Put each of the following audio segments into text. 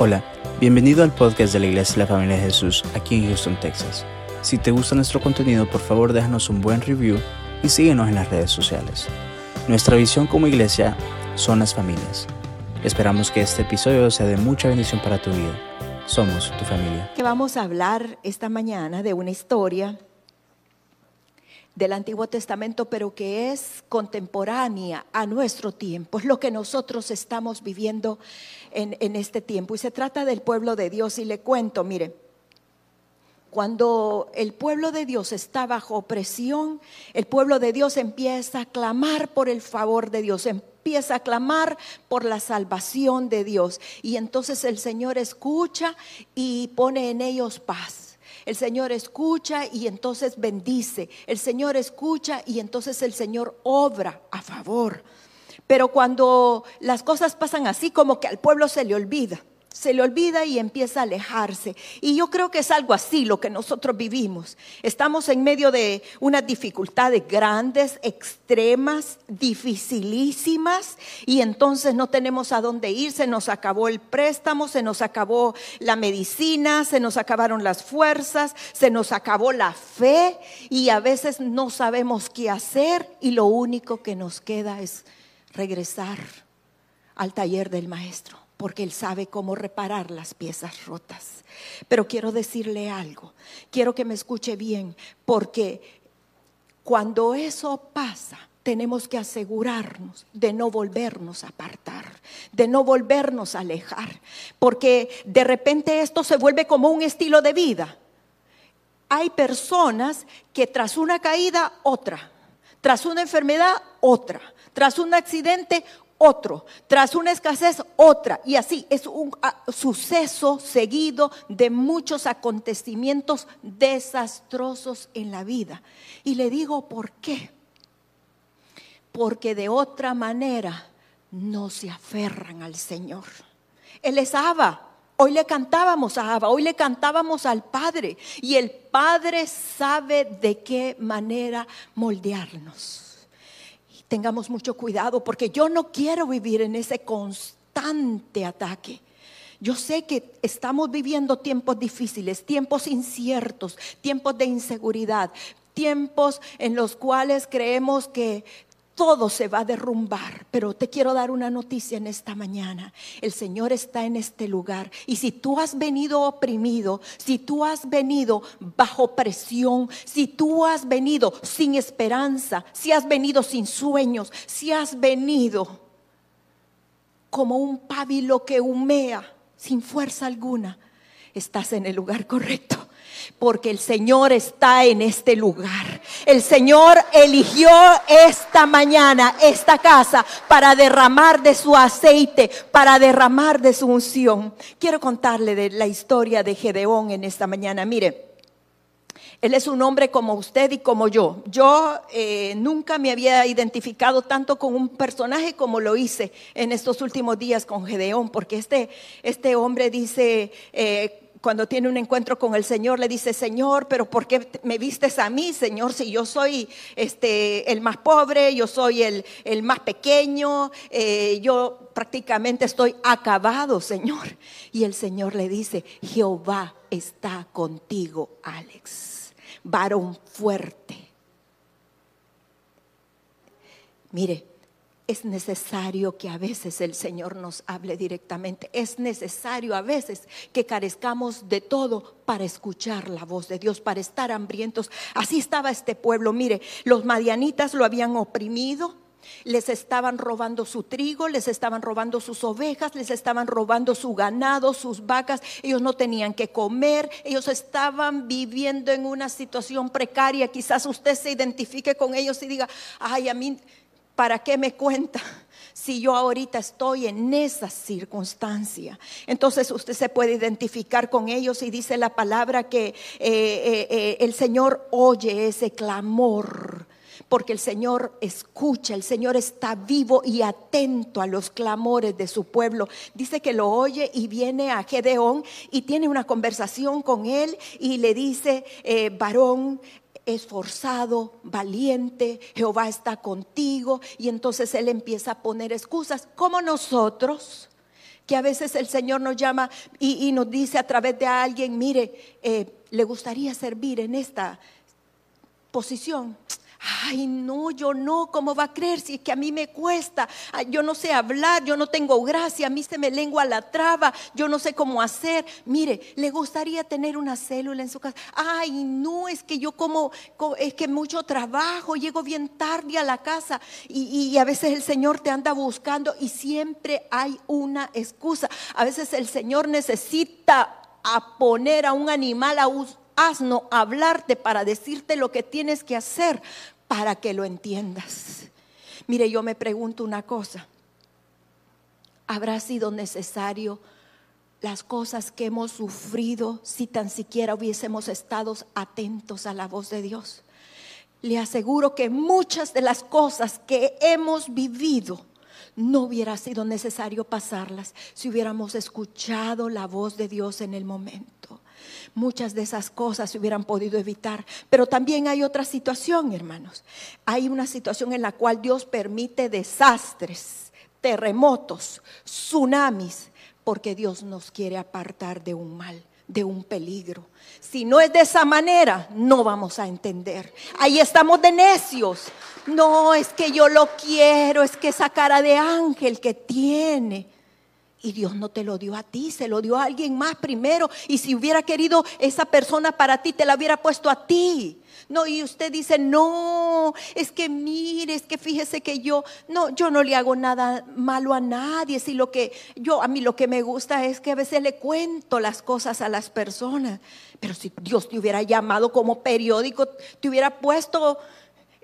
Hola, bienvenido al podcast de la Iglesia de la Familia de Jesús aquí en Houston, Texas. Si te gusta nuestro contenido, por favor déjanos un buen review y síguenos en las redes sociales. Nuestra visión como iglesia son las familias. Esperamos que este episodio sea de mucha bendición para tu vida. Somos tu familia. Vamos a hablar esta mañana de una historia del Antiguo Testamento, pero que es contemporánea a nuestro tiempo, es lo que nosotros estamos viviendo en, este tiempo. Y se trata del pueblo de Dios. Y le cuento, mire, cuando el pueblo de Dios está bajo opresión, el pueblo de Dios empieza a clamar por el favor de Dios, empieza a clamar por la salvación de Dios. Y entonces el Señor escucha y pone en ellos paz. El Señor escucha y entonces bendice. El Señor escucha y entonces el Señor obra a favor. Pero cuando las cosas pasan así, como que al pueblo se le olvida se le olvida y empieza a alejarse. Y yo creo que es algo así lo que nosotros vivimos. Estamos en medio de unas dificultades grandes, extremas, dificilísimas, y entonces no tenemos a dónde ir, se nos acabó el préstamo, se nos acabó la medicina, se nos acabaron las fuerzas, se nos acabó la fe, y a veces no sabemos qué hacer, y lo único que nos queda es regresar al taller del maestro porque Él sabe cómo reparar las piezas rotas. Pero quiero decirle algo, quiero que me escuche bien, porque cuando eso pasa, tenemos que asegurarnos de no volvernos a apartar, de no volvernos a alejar, porque de repente esto se vuelve como un estilo de vida. Hay personas que tras una caída, otra, tras una enfermedad, otra, tras un accidente, otro, tras una escasez, otra. Y así es un ah, suceso seguido de muchos acontecimientos desastrosos en la vida. Y le digo, ¿por qué? Porque de otra manera no se aferran al Señor. Él es Abba. Hoy le cantábamos a Abba, hoy le cantábamos al Padre. Y el Padre sabe de qué manera moldearnos tengamos mucho cuidado porque yo no quiero vivir en ese constante ataque. Yo sé que estamos viviendo tiempos difíciles, tiempos inciertos, tiempos de inseguridad, tiempos en los cuales creemos que todo se va a derrumbar. Pero te quiero dar una noticia en esta mañana. El Señor está en este lugar. Y si tú has venido oprimido, si tú has venido bajo presión, si tú has venido sin esperanza, si has venido sin sueños, si has venido como un pábilo que humea sin fuerza alguna, estás en el lugar correcto porque el Señor está en este lugar. El Señor eligió esta mañana, esta casa, para derramar de su aceite, para derramar de su unción. Quiero contarle la historia de Gedeón en esta mañana. Mire. Él es un hombre como usted y como yo. Yo eh, nunca me había identificado tanto con un personaje como lo hice en estos últimos días con Gedeón, porque este, este hombre dice, eh, cuando tiene un encuentro con el Señor, le dice, Señor, pero ¿por qué me vistes a mí, Señor? Si yo soy este, el más pobre, yo soy el, el más pequeño, eh, yo prácticamente estoy acabado, Señor. Y el Señor le dice, Jehová está contigo, Alex, varón fuerte. Mire, es necesario que a veces el Señor nos hable directamente. Es necesario a veces que carezcamos de todo para escuchar la voz de Dios, para estar hambrientos. Así estaba este pueblo. Mire, los madianitas lo habían oprimido. Les estaban robando su trigo, les estaban robando sus ovejas, les estaban robando su ganado, sus vacas. Ellos no tenían que comer, ellos estaban viviendo en una situación precaria. Quizás usted se identifique con ellos y diga, ay, a mí ¿para qué me cuenta? Si yo ahorita estoy en esa circunstancia. Entonces usted se puede identificar con ellos y dice la palabra que eh, eh, eh, el Señor oye ese clamor porque el Señor escucha, el Señor está vivo y atento a los clamores de su pueblo. Dice que lo oye y viene a Gedeón y tiene una conversación con él y le dice, varón, esforzado, valiente, Jehová está contigo. Y entonces él empieza a poner excusas, como nosotros que a veces el Señor nos llama y, nos dice a través de alguien, mire, eh, le gustaría servir en esta posición. Ay, no, yo no, ¿cómo va a creer si es que a mí me cuesta? yo no sé hablar, yo no tengo gracia, a mí se me lengua la traba, yo no sé cómo hacer. Mire, le gustaría tener una célula en su casa. Ay, no, es que yo como, es que mucho trabajo, llego bien tarde a la casa y, y a veces el Señor te anda buscando y siempre hay una excusa. A veces el Señor necesita a poner a un animal a, asno hablarte para decirte lo que tienes que hacer para que lo entiendas. Mire, yo me pregunto una cosa. ¿Habrá sido necesario las cosas que hemos sufrido si tan siquiera hubiésemos estado atentos a la voz de Dios? Le aseguro que muchas de las cosas que hemos vivido no hubiera sido necesario pasarlas si hubiéramos escuchado la voz de Dios en el momento muchas de esas cosas se hubieran podido evitar. Pero también hay otra situación, hermanos. Hay una situación en la cual Dios permite desastres, terremotos, tsunamis, porque Dios nos quiere apartar de un mal de un peligro. Si no es de esa manera, no vamos a entender. Ahí estamos de necios. No, es que yo lo quiero, es que esa cara de ángel que tiene y Dios no te lo dio a ti, se lo dio a alguien más primero. Y si hubiera querido esa persona para ti, te la hubiera puesto a ti. No, y usted dice, no, es que mire, es que fíjese que yo, no, yo no le hago nada malo a nadie. Si lo que yo, a mí lo que me gusta es que a veces le cuento las cosas a las personas. Pero si Dios te hubiera llamado como periódico, te hubiera puesto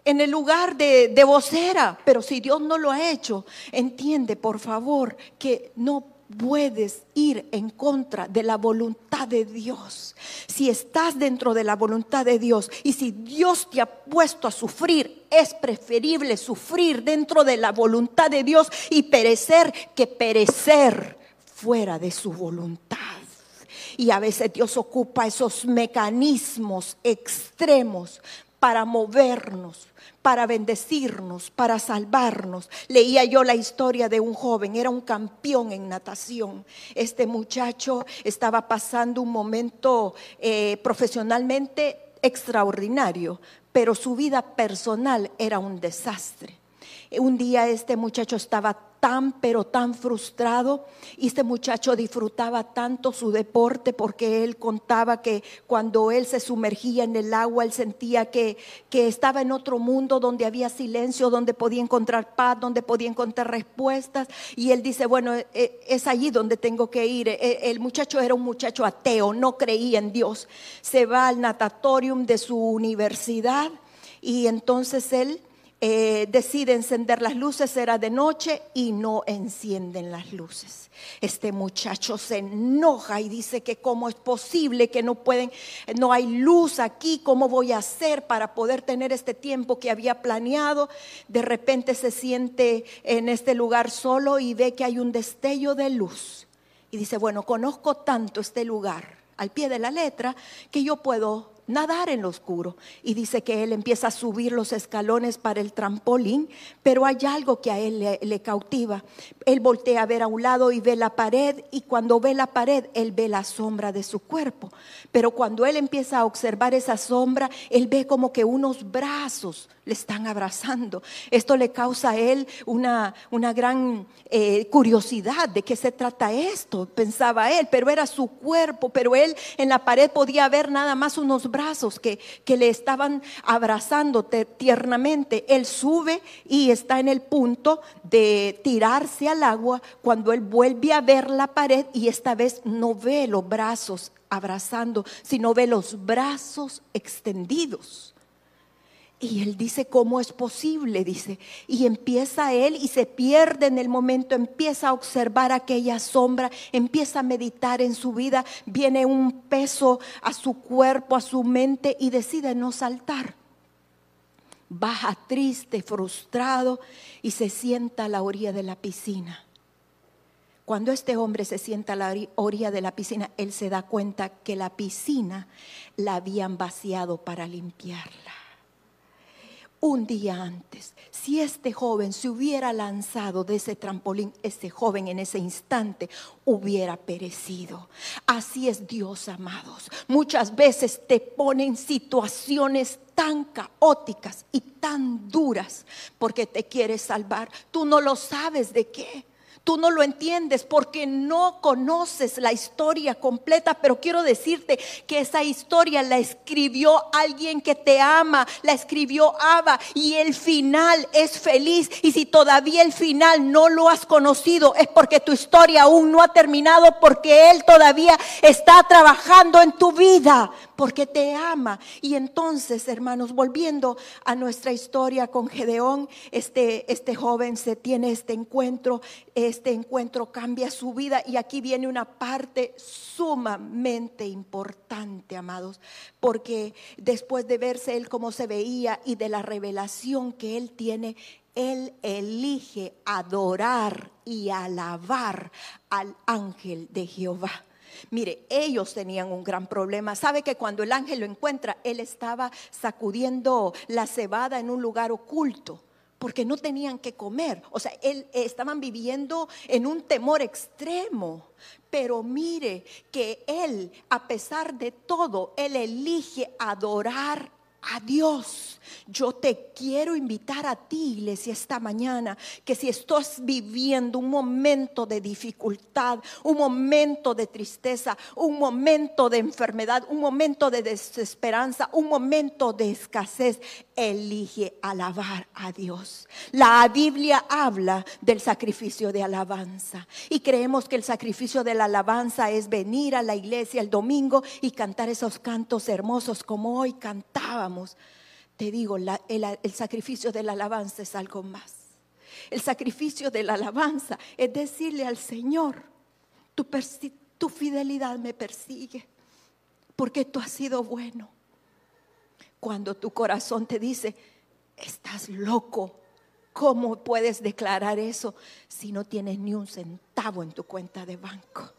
en el lugar de, de, vocera, pero si Dios no lo ha hecho, entiende por favor que no puedes ir en contra de la voluntad de Dios. Si estás dentro de la voluntad de Dios y si Dios te ha puesto a sufrir, es preferible sufrir dentro de la voluntad de Dios y perecer que perecer fuera de su voluntad. Y a veces Dios ocupa esos mecanismos extremos para movernos, para bendecirnos, para salvarnos. Leía yo la historia de un joven, era un campeón en natación. Este muchacho estaba pasando un momento eh, profesionalmente extraordinario, pero su vida personal era un desastre. Un día este muchacho estaba tan, pero tan frustrado. Y este muchacho disfrutaba tanto su deporte porque él contaba que cuando él se sumergía en el agua, él sentía que, que estaba en otro mundo donde había silencio, donde podía encontrar paz, donde podía encontrar respuestas. Y él dice, bueno, e, e, es allí donde tengo que ir. E, el muchacho era un muchacho ateo, no creía en Dios. Se va al natatorium de su universidad y entonces él eh, decide encender las luces, era de noche y no encienden las luces. Este muchacho se enoja y dice que cómo es posible que no pueden, no hay luz aquí, cómo voy a hacer para poder tener este tiempo que había planeado. De repente se siente en este lugar solo y ve que hay un destello de luz. Y dice, bueno, conozco tanto este lugar al pie de la letra que yo puedo nadar en lo oscuro. Y dice que él empieza a subir los escalones para el trampolín, pero hay algo que a él le, cautiva. Él voltea a ver a un lado y ve la pared y cuando ve la pared, él ve la sombra de su cuerpo. Pero cuando él empieza a observar esa sombra, él ve como que unos brazos le están abrazando. Esto le causa a él una, una gran eh, curiosidad de qué se trata esto, pensaba él, pero era su cuerpo, pero él en la pared podía ver nada más unos brazos que, que le estaban abrazando tiernamente. Él sube y está en el punto de tirarse al agua cuando él vuelve a ver la pared y esta vez no ve los brazos abrazando, sino ve los brazos extendidos. Y él dice, ¿cómo es posible? Dice, y empieza él y se pierde en el momento, empieza a observar aquella sombra, empieza a meditar en su vida, viene un peso a su cuerpo, a su mente y decide no saltar. Baja triste, frustrado y se sienta a la orilla de la piscina. Cuando este hombre se sienta a la orilla de la piscina, él se da cuenta que la piscina la habían vaciado para limpiarla un día antes. Si este joven se hubiera lanzado de ese trampolín, ese joven en ese instante hubiera perecido. Así es Dios, amados. Muchas veces te ponen situaciones tan caóticas y tan duras porque te quiere salvar. Tú no lo sabes de qué. Tú no lo entiendes porque no conoces la historia completa, pero quiero decirte que esa historia la escribió alguien que te ama, la escribió Abba y el final es feliz. Y si todavía el final no lo has conocido, es porque tu historia aún no ha terminado, porque Él todavía está trabajando en tu vida, porque te ama. Y entonces, hermanos, volviendo a nuestra historia con Gedeón, este, este joven se tiene este encuentro este encuentro cambia su vida y aquí viene una parte sumamente importante, amados, porque después de verse él como se veía y de la revelación que él tiene, él elige adorar y alabar al ángel de Jehová. Mire, ellos tenían un gran problema. Sabe que cuando el ángel lo encuentra, él estaba sacudiendo la cebada en un lugar oculto porque no tenían que comer. O sea, él, estaban viviendo en un temor extremo. Pero mire que él, a pesar de todo, él elige adorar a Dios. Yo te quiero invitar a ti, iglesia, esta mañana, que si estás viviendo un momento de dificultad, un momento de tristeza, un momento de enfermedad, un momento de desesperanza, un momento de escasez, elige alabar a Dios. La Biblia habla del sacrificio de alabanza y creemos que el sacrificio de la alabanza es venir a la iglesia el domingo y cantar esos cantos hermosos como hoy cantábamos. Te digo, el, sacrificio de la alabanza es algo más. El sacrificio de la alabanza es decirle al Señor, tu, tu fidelidad me persigue porque tú has sido bueno cuando tu corazón te dice, estás loco. ¿Cómo puedes declarar eso si no tienes ni un centavo en tu cuenta de banco?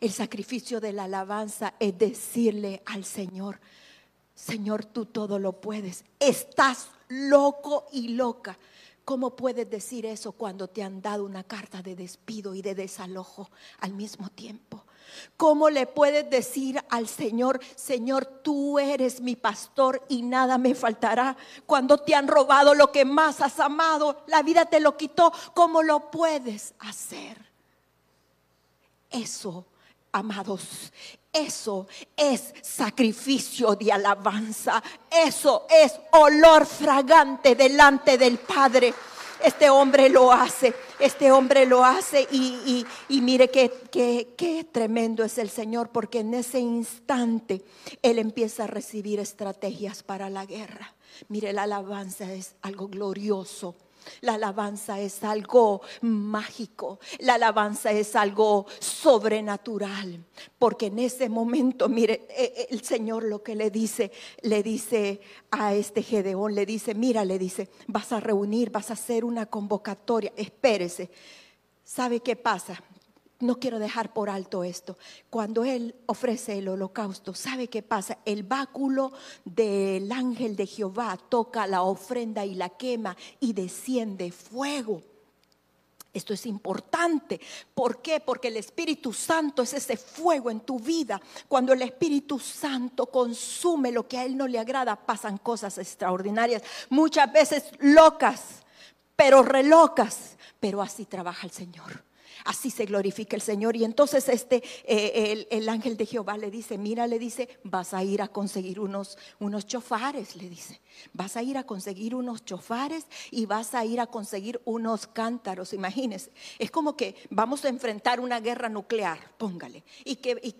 El sacrificio de la alabanza es decirle al Señor, Señor, tú todo lo puedes. Estás loco y loca. ¿Cómo puedes decir eso cuando te han dado una carta de despido y de desalojo al mismo tiempo? ¿Cómo le puedes decir al Señor, Señor, tú eres mi pastor y nada me faltará? Cuando te han robado lo que más has amado, la vida te lo quitó, ¿cómo lo puedes hacer? Eso, amados, eso es sacrificio de alabanza. Eso es olor fragante delante del Padre. Este hombre lo hace, este hombre lo hace y, mire qué, qué tremendo es el Señor porque en ese instante Él empieza a recibir estrategias para la guerra. Mire, la alabanza es algo glorioso la alabanza es algo mágico, la alabanza es algo sobrenatural, porque en ese momento, mire, e, e, el Señor lo que le dice, le dice a este Gedeón, le dice, mira, le dice, vas a reunir, vas a hacer una convocatoria, espérese. ¿Sabe qué pasa? No quiero dejar por alto esto. Cuando Él ofrece el holocausto, ¿sabe qué pasa? El báculo del ángel de Jehová toca la ofrenda y la quema y desciende fuego. Esto es importante. ¿Por qué? Porque el Espíritu Santo es ese fuego en tu vida. Cuando el Espíritu Santo consume lo que a Él no le agrada, pasan cosas extraordinarias. Muchas veces locas, pero relocas. Pero así trabaja el Señor. Así se glorifica el Señor. Y entonces este, eh, el, ángel de Jehová le dice, mira, le dice, vas a ir a conseguir unos, unos chofares, le dice. Vas a ir a conseguir unos chofares y vas a ir a conseguir unos cántaros. Imagínense, es como que vamos a enfrentar una guerra nuclear, póngale. ¿Y qué, y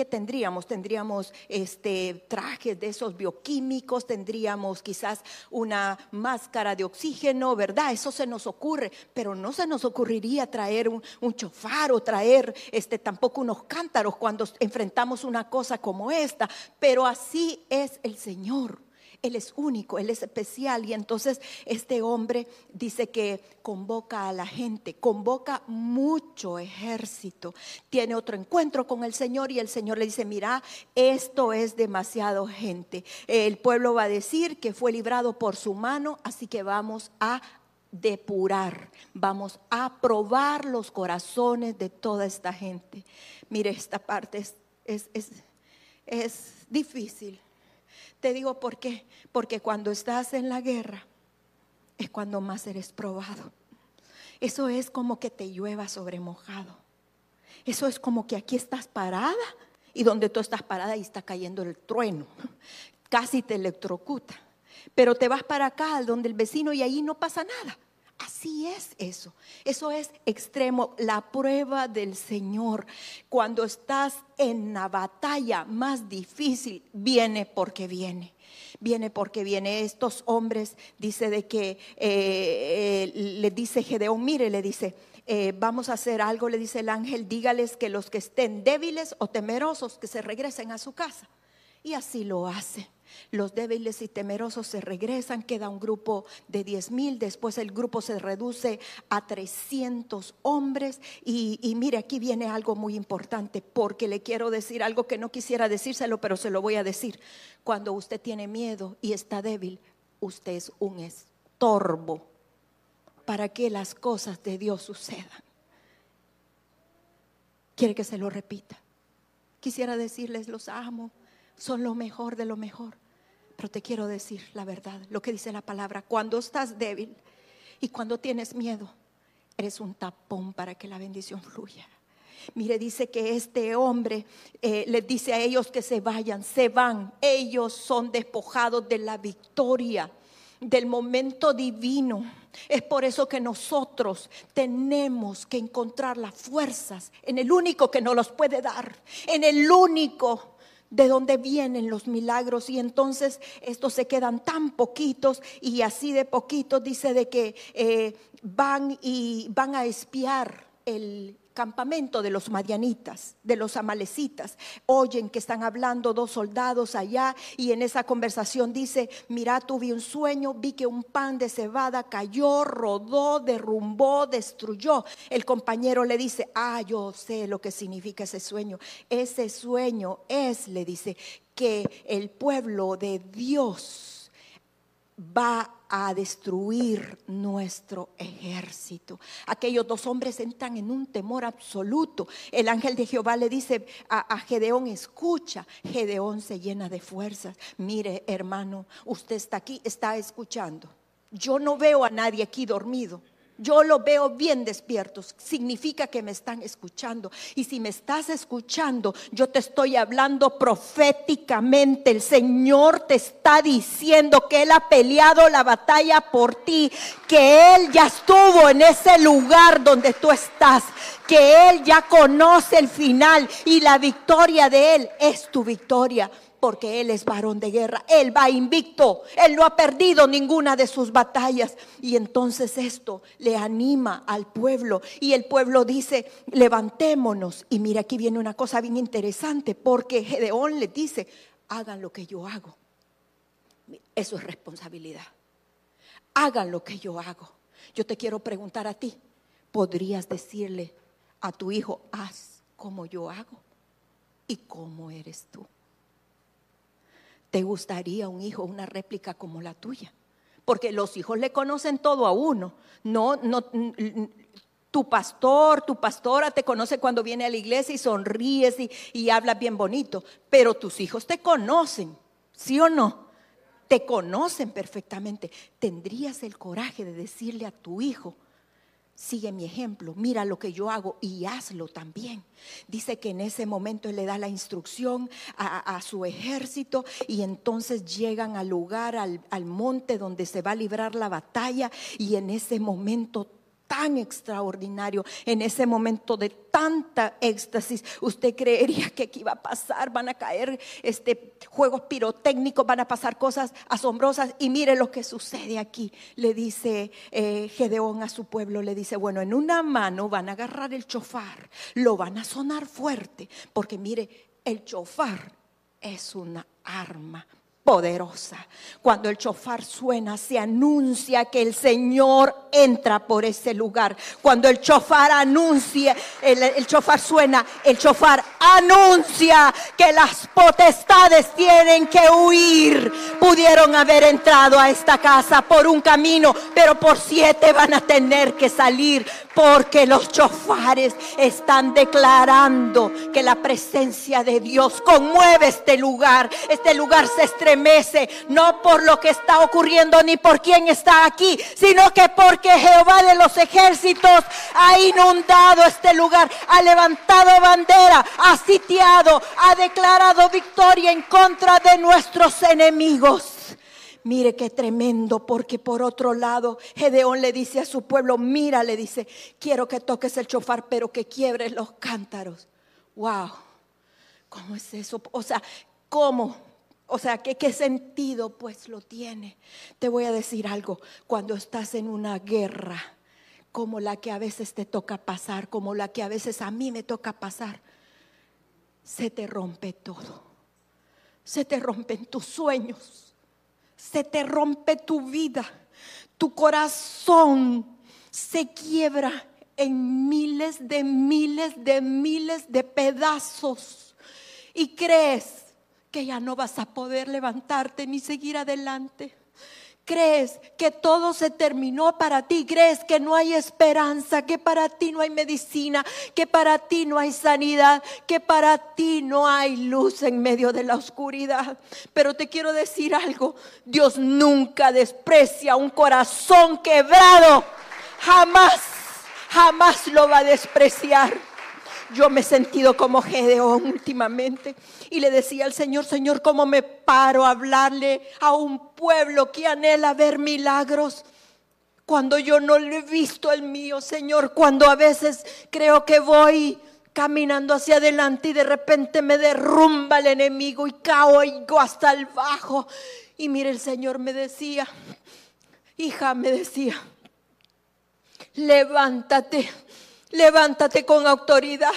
qué, tendríamos? Tendríamos este, trajes de esos bioquímicos, tendríamos quizás una máscara de oxígeno, ¿verdad? Eso se nos ocurre, pero no se nos ocurriría traer un, un chofar o traer este, tampoco unos cántaros cuando enfrentamos una cosa como esta. Pero así es el Señor. Él es único, Él es especial. Y entonces este hombre dice que convoca a la gente, convoca mucho ejército. Tiene otro encuentro con el Señor y el Señor le dice, mira, esto es demasiado gente. El pueblo va a decir que fue librado por su mano, así que vamos a depurar, vamos a probar los corazones de toda esta gente. Mire, esta parte es, es, es, es difícil. Te digo por qué. Porque cuando estás en la guerra es cuando más eres probado. Eso es como que te llueva sobre mojado. Eso es como que aquí estás parada y donde tú estás parada y está cayendo el trueno. Casi te electrocuta. Pero te vas para acá, donde el vecino, y ahí no pasa nada. Así es eso. Eso es extremo, la prueba del Señor. Cuando estás en la batalla más difícil, viene porque viene. Viene porque viene. Estos hombres, dice de que eh, eh, le dice Gedeón, mire, le dice, eh, vamos a hacer algo, le dice el ángel, dígales que los que estén débiles o temerosos, que se regresen a su casa. Y así lo hace. Los débiles y temerosos se regresan, queda un grupo de 10 mil, después el grupo se reduce a 300 hombres. Y, y, mire, aquí viene algo muy importante, porque le quiero decir algo que no quisiera decírselo, pero se lo voy a decir. Cuando usted tiene miedo y está débil, usted es un estorbo para que las cosas de Dios sucedan. ¿Quiere que se lo repita? Quisiera decirles, los amo, son lo mejor de lo mejor. Pero te quiero decir la verdad, lo que dice la palabra. Cuando estás débil y cuando tienes miedo, eres un tapón para que la bendición fluya. Mire, dice que este hombre eh, les dice a ellos que se vayan, se van. Ellos son despojados de la victoria, del momento divino. Es por eso que nosotros tenemos que encontrar las fuerzas en el único que nos los puede dar, en el único de dónde vienen los milagros y entonces estos se quedan tan poquitos y así de poquitos dice de que eh, van y van a espiar el campamento de los madianitas, de los amalecitas. Oyen que están hablando dos soldados allá y en esa conversación dice, mira, tuve un sueño, vi que un pan de cebada cayó, rodó, derrumbó, destruyó. El compañero le dice, ah, yo sé lo que significa ese sueño. Ese sueño es, le dice, que el pueblo de Dios va a destruir nuestro ejército. Aquellos dos hombres entran en un temor absoluto. El ángel de Jehová le dice a, Gedeón, escucha. Gedeón se llena de fuerzas. Mire, hermano, usted está aquí, está escuchando. Yo no veo a nadie aquí dormido. Yo lo veo bien despiertos. Significa que me están escuchando. Y si me estás escuchando, yo te estoy hablando proféticamente. El Señor te está diciendo que Él ha peleado la batalla por ti. Que Él ya estuvo en ese lugar donde tú estás. Que Él ya conoce el final. Y la victoria de Él es tu victoria porque Él es varón de guerra, Él va invicto, Él no ha perdido ninguna de sus batallas. Y entonces esto le anima al pueblo y el pueblo dice, levantémonos. Y mira, aquí viene una cosa bien interesante, porque Gedeón le dice, hagan lo que yo hago. Eso es responsabilidad. Hagan lo que yo hago. Yo te quiero preguntar a ti, ¿podrías decirle a tu hijo, haz como yo hago? ¿Y cómo eres tú? ¿Te gustaría un hijo, una réplica como la tuya? Porque los hijos le conocen todo a uno. No, no, tu pastor, tu pastora te conoce cuando viene a la iglesia y sonríes y, y hablas bien bonito. Pero tus hijos te conocen, ¿sí o no? Te conocen perfectamente. ¿Tendrías el coraje de decirle a tu hijo, sigue mi ejemplo, mira lo que yo hago y hazlo también. Dice que en ese momento él le da la instrucción a, su ejército y entonces llegan al lugar, al, al monte donde se va a librar la batalla y en ese momento tan extraordinario, en ese momento de tanta éxtasis, usted creería que aquí iba a pasar, van a caer este, juegos pirotécnicos, van a pasar cosas asombrosas. Y mire lo que sucede aquí. Le dice eh, Gedeón a su pueblo, le dice, bueno, en una mano van a agarrar el chofar, lo van a sonar fuerte, porque mire, el chofar es una arma poderosa. Cuando el chofar suena, se anuncia que el Señor entra por ese lugar. Cuando el chofar anuncia, el, chofar suena, el chofar anuncia que las potestades tienen que huir. Pudieron haber entrado a esta casa por un camino, pero por siete van a tener que salir porque los chofares están declarando que la presencia de Dios conmueve este lugar. Este lugar se estremece, no por lo que está ocurriendo ni por quién está aquí, sino que porque Jehová de los ejércitos ha inundado este lugar, ha levantado bandera, sitiado, ha declarado victoria en contra de nuestros enemigos. Mire qué tremendo, porque por otro lado, Gedeón le dice a su pueblo, mira, le dice, quiero que toques el chofar, pero que quiebres los cántaros. Wow, ¿cómo es eso? O sea, ¿cómo? O sea, ¿qué, ¿qué sentido pues lo tiene? Te voy a decir algo, cuando estás en una guerra, como la que a veces te toca pasar, como la que a veces a mí me toca pasar, se te rompe todo. Se te rompen tus sueños. Se te rompe tu vida, tu corazón se quiebra en miles de miles de miles de pedazos. Y crees que ya no vas a poder levantarte ni seguir adelante crees que todo se terminó para ti, crees que no hay esperanza, que para ti no hay medicina, que para ti no hay sanidad, que para ti no hay luz en medio de la oscuridad. Pero te quiero decir algo, Dios nunca desprecia un corazón quebrado, jamás, jamás lo va a despreciar. Yo me he sentido como Gedeón últimamente y le decía al Señor, Señor, ¿cómo me paro a hablarle a un pueblo que anhela ver milagros? Cuando yo no le he visto el mío, Señor, cuando a veces creo que voy caminando hacia adelante y de repente me derrumba el enemigo y caigo hasta el bajo. Y mire, el Señor me decía, hija, me decía, levántate Levántate con autoridad,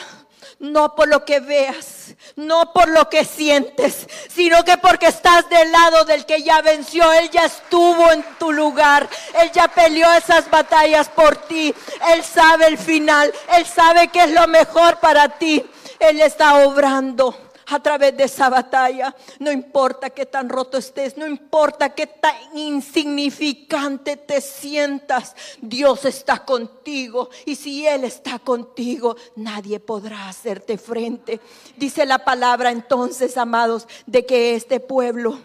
no por lo que veas, no por lo que sientes, sino que porque estás del lado del que ya venció, Él ya estuvo en tu lugar, Él ya peleó esas batallas por ti, Él sabe el final, Él sabe que es lo mejor para ti, Él está obrando a través de esa batalla. No importa qué tan roto estés, no importa qué tan insignificante te sientas, Dios está contigo. Y si Él está contigo, nadie podrá hacerte frente. Dice la palabra entonces, amados, de que este pueblo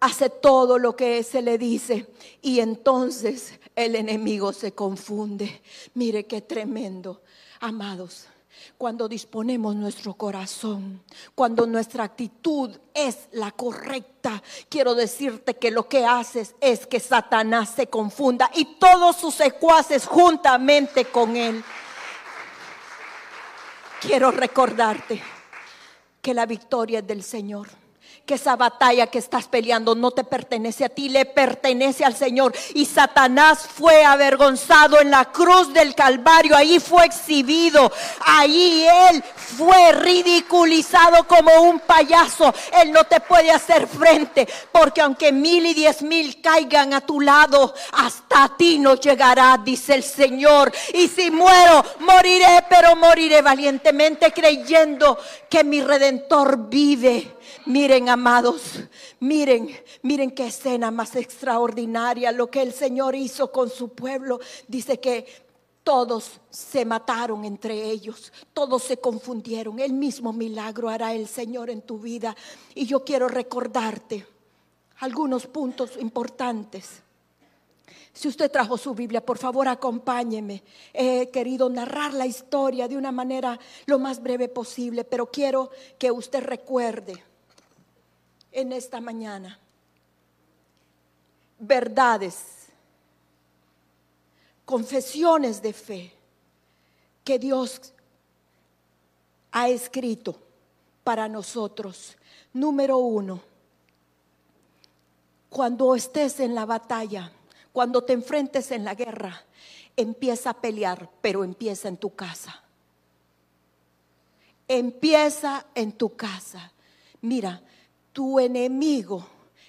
hace todo lo que se le dice y entonces el enemigo se confunde. Mire qué tremendo, amados cuando disponemos nuestro corazón, cuando nuestra actitud es la correcta. Quiero decirte que lo que haces es que Satanás se confunda y todos sus secuaces juntamente con él. Quiero recordarte que la victoria es del Señor que esa batalla que estás peleando no te pertenece a ti, le pertenece al Señor. Y Satanás fue avergonzado en la cruz del Calvario, ahí fue exhibido, ahí él fue ridiculizado como un payaso. Él no te puede hacer frente, porque aunque mil y diez mil caigan a tu lado, hasta ti no llegará, dice el Señor. Y si muero, moriré, pero moriré valientemente creyendo que mi redentor vive. Miren, amados, miren, miren qué escena más extraordinaria lo que el Señor hizo con su pueblo. Dice que todos se mataron entre ellos, todos se confundieron. El mismo milagro hará el Señor en tu vida. Y yo quiero recordarte algunos puntos importantes. Si usted trajo su Biblia, por favor acompáñeme. He querido narrar la historia de una manera lo más breve posible, pero quiero que usted recuerde en esta mañana. Verdades, confesiones de fe que Dios ha escrito para nosotros. Número uno, cuando estés en la batalla, cuando te enfrentes en la guerra, empieza a pelear, pero empieza en tu casa. Empieza en tu casa. Mira, tu enemigo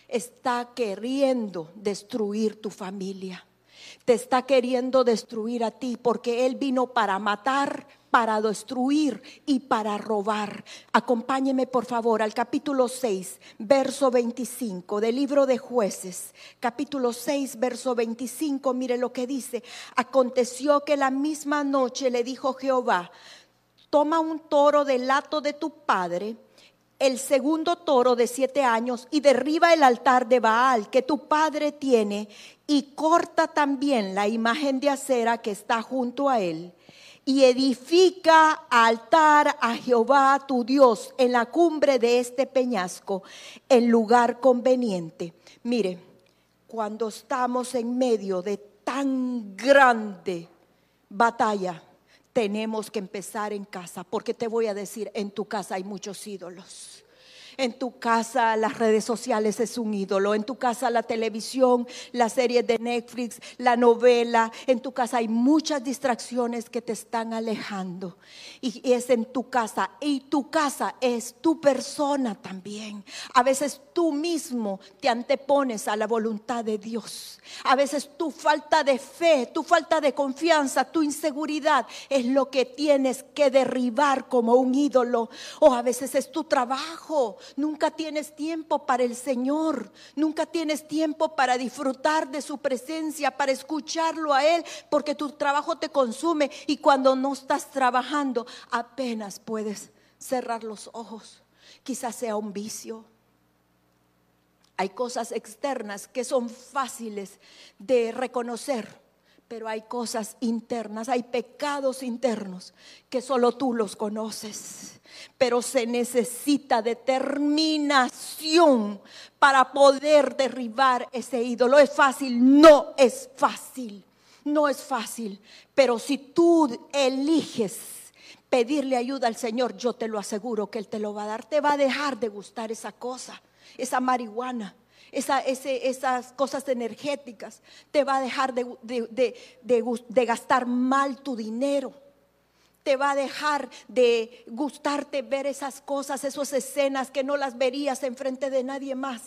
está queriendo destruir tu familia. Te está queriendo destruir a ti porque Él vino para matar, para destruir y para robar. Acompáñeme por favor al capítulo 6, verso 25 del libro de jueces. Capítulo 6, verso 25, mire lo que dice. Aconteció que la misma noche le dijo Jehová, toma un toro del lato de tu padre el segundo toro de siete años y derriba el altar de Baal que tu padre tiene y corta también la imagen de acera que está junto a él y edifica altar a Jehová tu Dios en la cumbre de este peñasco, en lugar conveniente. Mire, cuando estamos en medio de tan grande batalla, tenemos que empezar en casa, porque te voy a decir, en tu casa hay muchos ídolos. En tu casa las redes sociales es un ídolo. En tu casa la televisión, la serie de Netflix, la novela. En tu casa hay muchas distracciones que te están alejando. Y es en tu casa. Y tu casa es tu persona también. A veces tú mismo te antepones a la voluntad de Dios. A veces tu falta de fe, tu falta de confianza, tu inseguridad es lo que tienes que derribar como un ídolo. O a veces es tu trabajo Nunca tienes tiempo para el Señor. Nunca tienes tiempo para disfrutar de su presencia, para escucharlo a Él, porque tu trabajo te consume y cuando no estás trabajando apenas puedes cerrar los ojos. Quizás sea un vicio. Hay cosas externas que son fáciles de reconocer pero hay cosas internas, hay pecados internos que solo tú los conoces. Pero se necesita determinación para poder derribar ese ídolo. ¿Es fácil? No es fácil. No es fácil. Pero si tú eliges pedirle ayuda al Señor, yo te lo aseguro que Él te lo va a dar. Te va a dejar de gustar esa cosa, esa marihuana esas cosas energéticas, te va a dejar de, gastar mal tu dinero. Te va a dejar de gustarte ver esas cosas, esas escenas que no las verías enfrente de nadie más.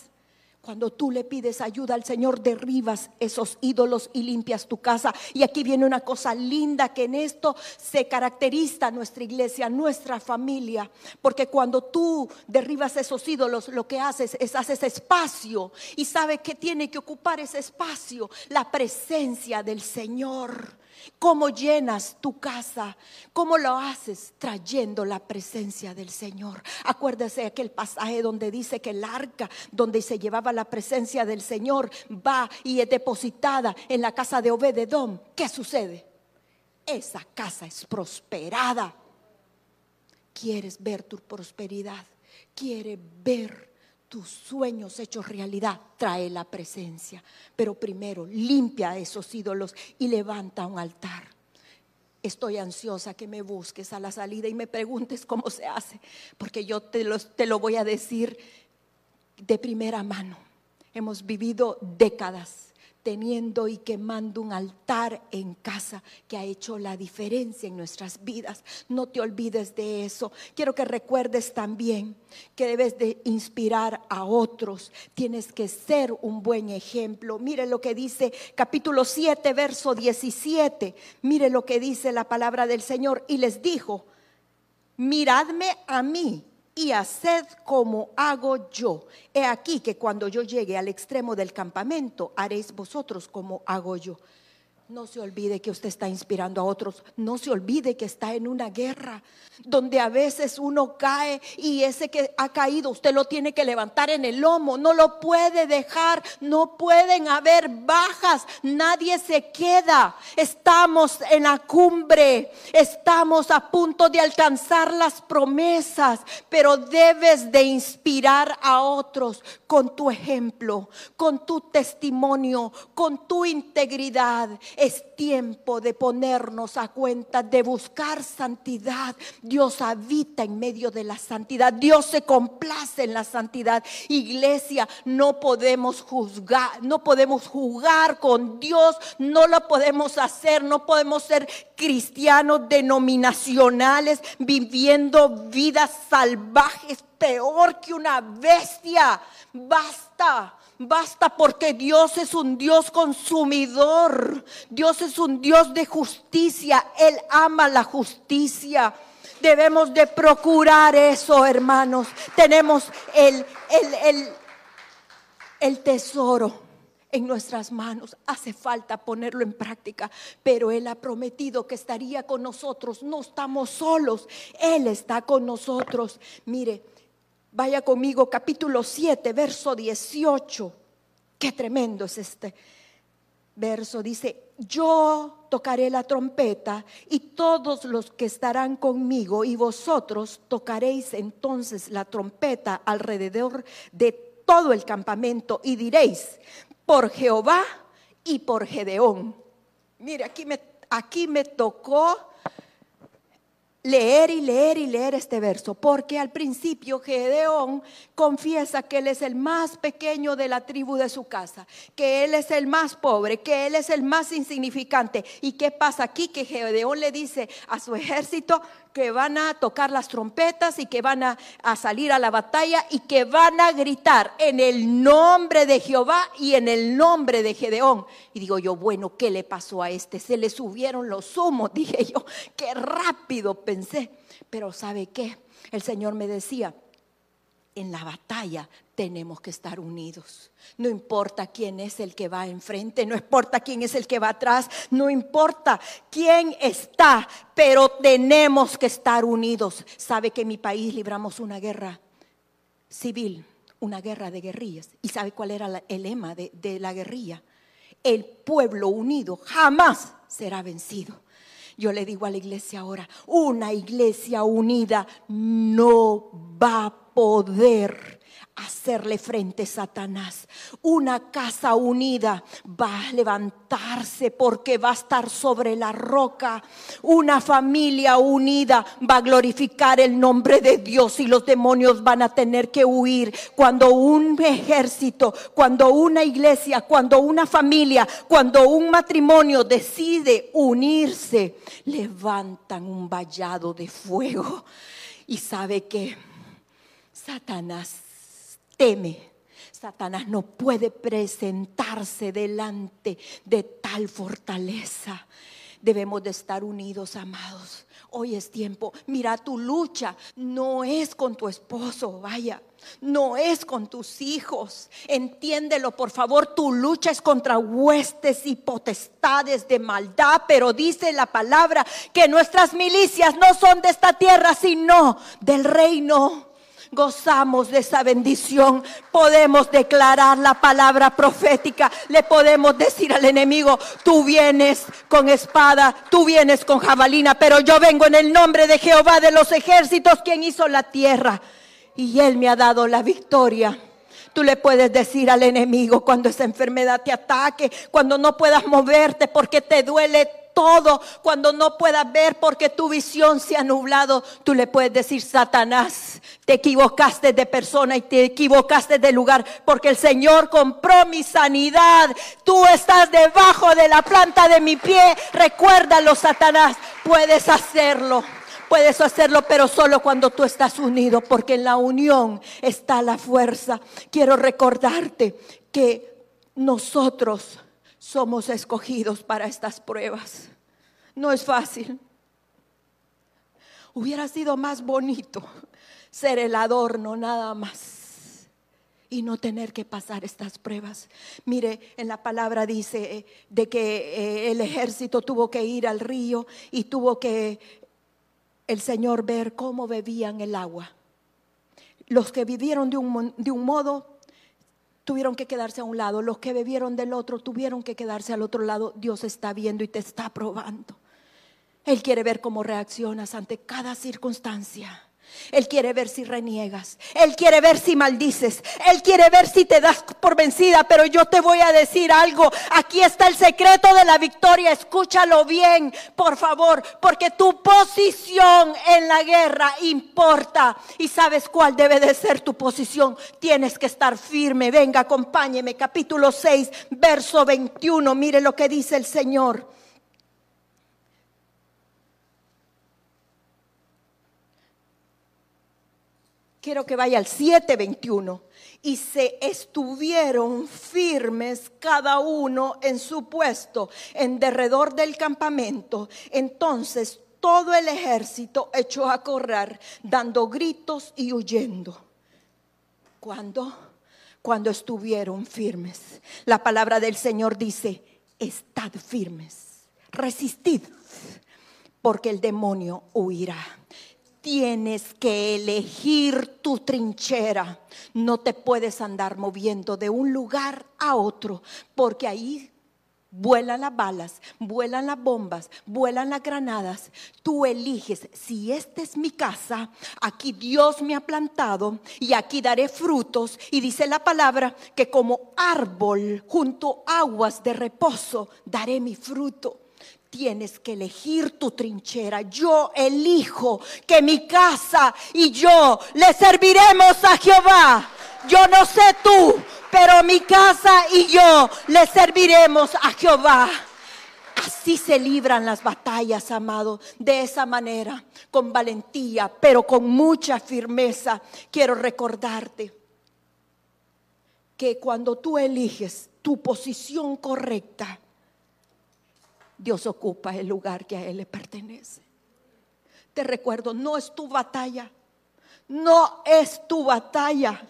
Cuando tú le pides ayuda al Señor, derribas esos ídolos y limpias tu casa. Y aquí viene una cosa linda que en esto se caracteriza nuestra iglesia, nuestra familia. Porque cuando tú derribas esos ídolos, lo que haces es haces espacio. Y sabe que tiene que ocupar ese espacio, la presencia del Señor. ¿Cómo llenas tu casa? ¿Cómo lo haces? Trayendo la presencia del Señor. Acuérdese aquel pasaje donde dice que el arca donde se llevaba la presencia del Señor va y es depositada en la casa de Obededón. ¿Qué sucede? Esa casa es prosperada. ¿Quieres ver tu prosperidad? ¿Quieres ver tus sueños hechos realidad, trae la presencia. Pero primero limpia esos ídolos y levanta un altar. Estoy ansiosa que me busques a la salida y me preguntes cómo se hace, porque yo te lo, te lo voy a decir de primera mano. Hemos vivido décadas teniendo y quemando un altar en casa que ha hecho la diferencia en nuestras vidas. No te olvides de eso. Quiero que recuerdes también que debes de inspirar a otros. Tienes que ser un buen ejemplo. Mire lo que dice capítulo 7, verso 17. Mire lo que dice la palabra del Señor. Y les dijo, miradme a mí y haced como hago yo. He aquí que cuando yo llegue al extremo del campamento, haréis vosotros como hago yo. No se olvide que usted está inspirando a otros. No se olvide que está en una guerra donde a veces uno cae y ese que ha caído usted lo tiene que levantar en el lomo. No lo puede dejar. No pueden haber bajas. Nadie se queda. Estamos en la cumbre. Estamos a punto de alcanzar las promesas. Pero debes de inspirar a otros con tu ejemplo, con tu testimonio, con tu integridad es tiempo de ponernos a cuenta, de buscar santidad. Dios habita en medio de la santidad. Dios se complace en la santidad. Iglesia, no podemos juzgar, no podemos jugar con Dios, no lo podemos hacer, no podemos ser cristianos denominacionales viviendo vidas salvajes peor que una bestia. Basta. Basta porque Dios es un Dios consumidor. Dios es un Dios de justicia. Él ama la justicia. Debemos de procurar eso, hermanos. Tenemos el, el, el, el tesoro en nuestras manos. Hace falta ponerlo en práctica, pero Él ha prometido que estaría con nosotros. No estamos solos, Él está con nosotros. Mire, vaya conmigo, capítulo 7, verso 18. Qué tremendo es este verso. Dice, yo tocaré la trompeta y todos los que estarán conmigo y vosotros tocaréis entonces la trompeta alrededor de todo el campamento y diréis, por Jehová y por Gedeón. Mire, aquí me, aquí me tocó leer y leer y leer este verso, porque al principio Gedeón confiesa que él es el más pequeño de la tribu de su casa, que él es el más pobre, que él es el más insignificante. ¿Y qué pasa aquí? Que Gedeón le dice a su ejército, que van a tocar las trompetas y que van a, salir a la batalla y que van a gritar en el nombre de Jehová y en el nombre de Gedeón. Y digo yo, bueno, ¿qué le pasó a este? Se le subieron los humos, dije yo, qué rápido pensé. Pero ¿sabe qué? El Señor me decía, en la batalla tenemos que estar unidos. No importa quién es el que va enfrente, no importa quién es el que va atrás, no importa quién está, pero tenemos que estar unidos. Sabe que en mi país libramos una guerra civil, una guerra de guerrillas. ¿Y sabe cuál era el lema de, de la guerrilla? El pueblo unido jamás será vencido. Yo le digo a la iglesia ahora, una iglesia unida no va a poder hacerle frente a Satanás. Una casa unida va a levantarse porque va a estar sobre la roca. Una familia unida va a glorificar el nombre de Dios y los demonios van a tener que huir. Cuando un ejército, cuando una iglesia, cuando una familia, cuando un matrimonio decide unirse, levantan un vallado de fuego. Y sabe que Satanás teme. Satanás no puede presentarse delante de tal fortaleza. Debemos de estar unidos, amados. Hoy es tiempo. Mira, tu lucha no es con tu esposo, vaya. No es con tus hijos. Entiéndelo, por favor. Tu lucha es contra huestes y potestades de maldad. Pero dice la palabra que nuestras milicias no son de esta tierra, sino del reino gozamos de esa bendición. Podemos declarar la palabra profética. Le podemos decir al enemigo, tú vienes con espada, tú vienes con jabalina, pero yo vengo en el nombre de Jehová de los ejércitos, quien hizo la tierra. Y él me ha dado la victoria. Tú le puedes decir al enemigo cuando esa enfermedad te ataque, cuando no puedas moverte porque te duele todo, cuando no puedas ver porque tu visión se ha nublado, tú le puedes decir, Satanás, te equivocaste de persona y te equivocaste de lugar, porque el Señor compró mi sanidad. Tú estás debajo de la planta de mi pie. Recuérdalo, Satanás, puedes hacerlo. Puedes hacerlo, pero solo cuando tú estás unido, porque en la unión está la fuerza. Quiero recordarte que nosotros somos escogidos para estas pruebas. No es fácil. Hubiera sido más bonito ser el adorno nada más y no tener que pasar estas pruebas. Mire, en la palabra dice eh, de que eh, el ejército tuvo que ir al río y tuvo que el Señor ver cómo bebían el agua. Los que vivieron de un, de un modo tuvieron que quedarse a un lado, los que bebieron del otro tuvieron que quedarse al otro lado. Dios está viendo y te está probando. Él quiere ver cómo reaccionas ante cada circunstancia. Él quiere ver si reniegas. Él quiere ver si maldices. Él quiere ver si te das por vencida. Pero yo te voy a decir algo. Aquí está el secreto de la victoria. Escúchalo bien, por favor. Porque tu posición en la guerra importa. Y sabes cuál debe de ser tu posición. Tienes que estar firme. Venga, acompáñeme. Capítulo 6, verso 21. Mire lo que dice el Señor. Quiero que vaya al 7:21. Y se estuvieron firmes cada uno en su puesto en derredor del campamento. Entonces todo el ejército echó a correr, dando gritos y huyendo. ¿Cuándo? Cuando estuvieron firmes. La palabra del Señor dice, estad firmes, resistid, porque el demonio huirá tienes que elegir tu trinchera. No te puedes andar moviendo de un lugar a otro, porque ahí vuelan las balas, vuelan las bombas, vuelan las granadas. Tú eliges, si esta es mi casa, aquí Dios me ha plantado y aquí daré frutos. Y dice la palabra que como árbol junto aguas de reposo daré mi fruto tienes que elegir tu trinchera. Yo elijo que mi casa y yo le serviremos a Jehová. Yo no sé tú, pero mi casa y yo le serviremos a Jehová. Así se libran las batallas, amado, de esa manera, con valentía, pero con mucha firmeza. Quiero recordarte que cuando tú eliges tu posición correcta, Dios ocupa el lugar que a Él le pertenece. Te recuerdo, no es tu batalla, no es tu batalla.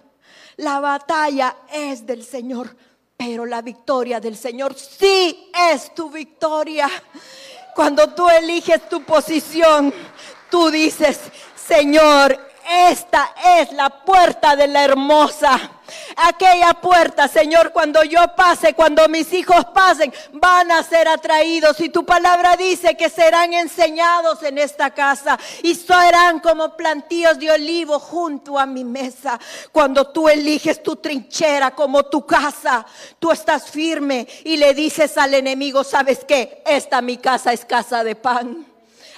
La batalla es del Señor, pero la victoria del Señor sí es tu victoria. Cuando tú eliges tu posición, tú dices, Señor, esta es la puerta de la hermosa. Aquella puerta, Señor, cuando yo pase, cuando mis hijos pasen, van a ser atraídos. Y tu palabra dice que serán enseñados en esta casa y serán como plantíos de olivo junto a mi mesa. Cuando tú eliges tu trinchera como tu casa, tú estás firme y le dices al enemigo, ¿sabes qué? Esta mi casa es casa de pan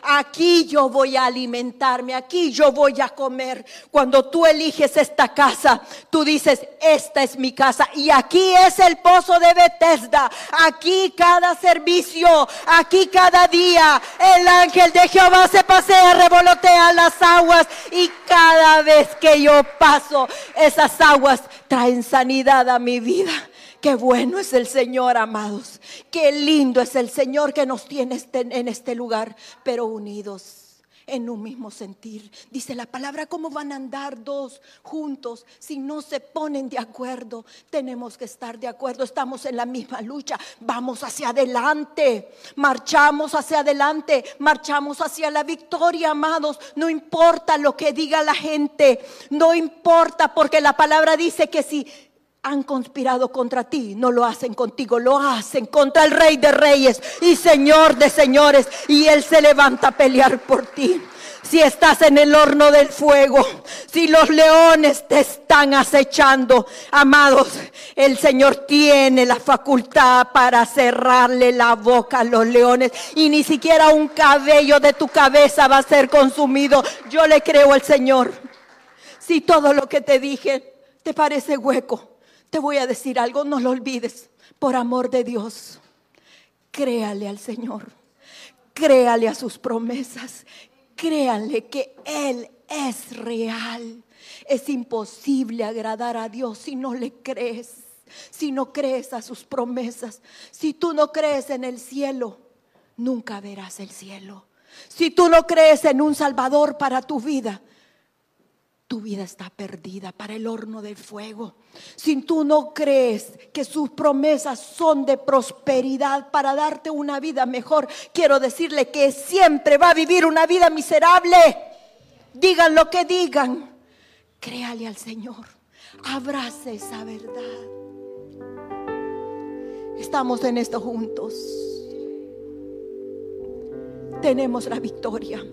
aquí yo voy a alimentarme, aquí yo voy a comer. Cuando tú eliges esta casa, tú dices, esta es mi casa y aquí es el pozo de Bethesda, aquí cada servicio, aquí cada día, el ángel de Jehová se pasea, revolotea las aguas y cada vez que yo paso, esas aguas traen sanidad a mi vida. Qué bueno es el Señor, amados. Qué lindo es el Señor que nos tiene este, en este lugar, pero unidos en un mismo sentir. Dice la palabra, ¿cómo van a andar dos juntos si no se ponen de acuerdo? Tenemos que estar de acuerdo, estamos en la misma lucha, vamos hacia adelante, marchamos hacia adelante, marchamos hacia la victoria, amados. No importa lo que diga la gente, no importa porque la palabra dice que si han conspirado contra ti, no lo hacen contigo, lo hacen contra el Rey de Reyes y Señor de Señores, y Él se levanta a pelear por ti. Si estás en el horno del fuego, si los leones te están acechando, amados, el Señor tiene la facultad para cerrarle la boca a los leones y ni siquiera un cabello de tu cabeza va a ser consumido. Yo le creo al Señor. Si todo lo que te dije te parece hueco, te voy a decir algo, no lo olvides, por amor de Dios. Créale al Señor, créale a sus promesas, créanle que Él es real. Es imposible agradar a Dios si no le crees, si no crees a sus promesas. Si tú no crees en el cielo, nunca verás el cielo. Si tú no crees en un Salvador para tu vida, tu vida está perdida para el horno del fuego. Si tú no crees que sus promesas son de prosperidad para darte una vida mejor, quiero decirle que siempre va a vivir una vida miserable. Digan lo que digan. Créale al Señor. Abrace esa verdad. Estamos en esto juntos. Tenemos la victoria.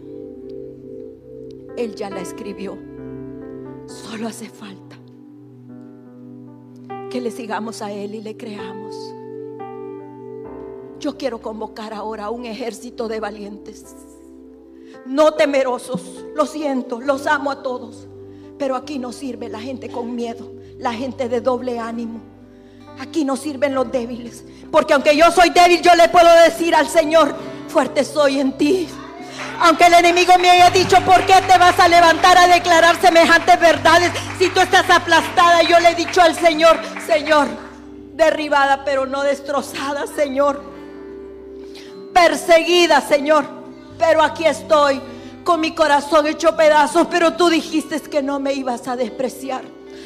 Él ya la escribió. Solo hace falta que le sigamos a Él y le creamos. Yo quiero convocar ahora un ejército de valientes, no temerosos. Lo siento, los amo a todos, pero aquí no sirve la gente con miedo, la gente de doble ánimo. Aquí no sirven los débiles, porque aunque yo soy débil, yo le puedo decir al Señor, fuerte soy en ti. Aunque el enemigo me haya dicho, ¿por qué te vas a levantar a declarar semejantes verdades si tú estás aplastada? Yo le he dicho al Señor, Señor, derribada pero no destrozada, Señor. Perseguida, Señor. Pero aquí estoy con mi corazón hecho pedazos, pero tú dijiste que no me ibas a despreciar.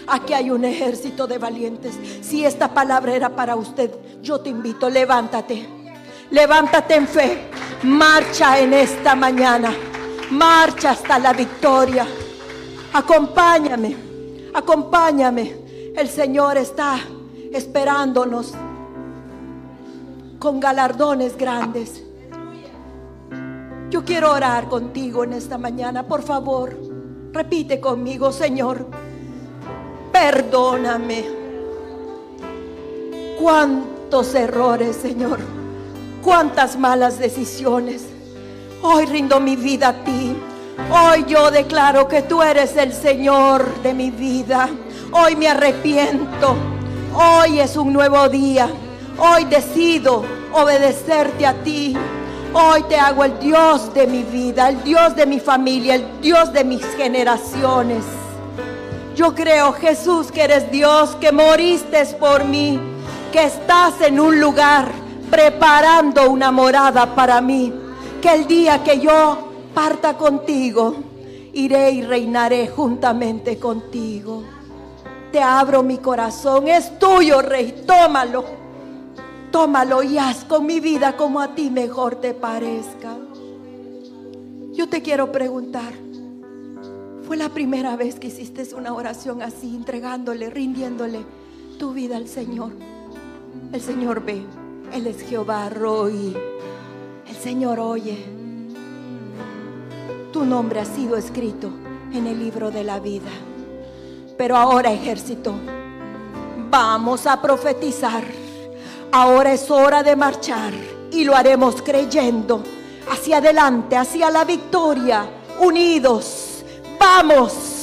Aquí hay un ejército de valientes. Si esta palabra era para usted, yo te invito, levántate. Levántate en fe. Marcha en esta mañana. Marcha hasta la victoria. Acompáñame. Acompáñame. El Señor está esperándonos con galardones grandes. Yo quiero orar contigo en esta mañana. Por favor, repite conmigo, Señor perdóname. Cuántos errores, Señor. Cuántas malas decisiones. Hoy rindo mi vida a ti. Hoy yo declaro que tú eres el Señor de mi vida. Hoy me arrepiento. Hoy es un nuevo día. Hoy decido obedecerte a ti. Hoy te hago el Dios de mi vida, el Dios de mi familia, el Dios de mis generaciones. Yo creo, Jesús, que eres Dios, que moriste por mí, que estás en un lugar preparando una morada para mí, que el día que yo parta contigo, iré y reinaré juntamente contigo. Te abro mi corazón, es tuyo, Rey, tómalo. Tómalo y haz con mi vida como a ti mejor te parezca. Yo te quiero preguntar, fue la primera vez que hiciste una oración así, entregándole, rindiéndole tu vida al Señor. El Señor ve, Él es Jehová Roy. El Señor oye. Tu nombre ha sido escrito en el libro de la vida. Pero ahora, ejército, vamos a profetizar. Ahora es hora de marchar y lo haremos creyendo hacia adelante, hacia la victoria, unidos Vamos.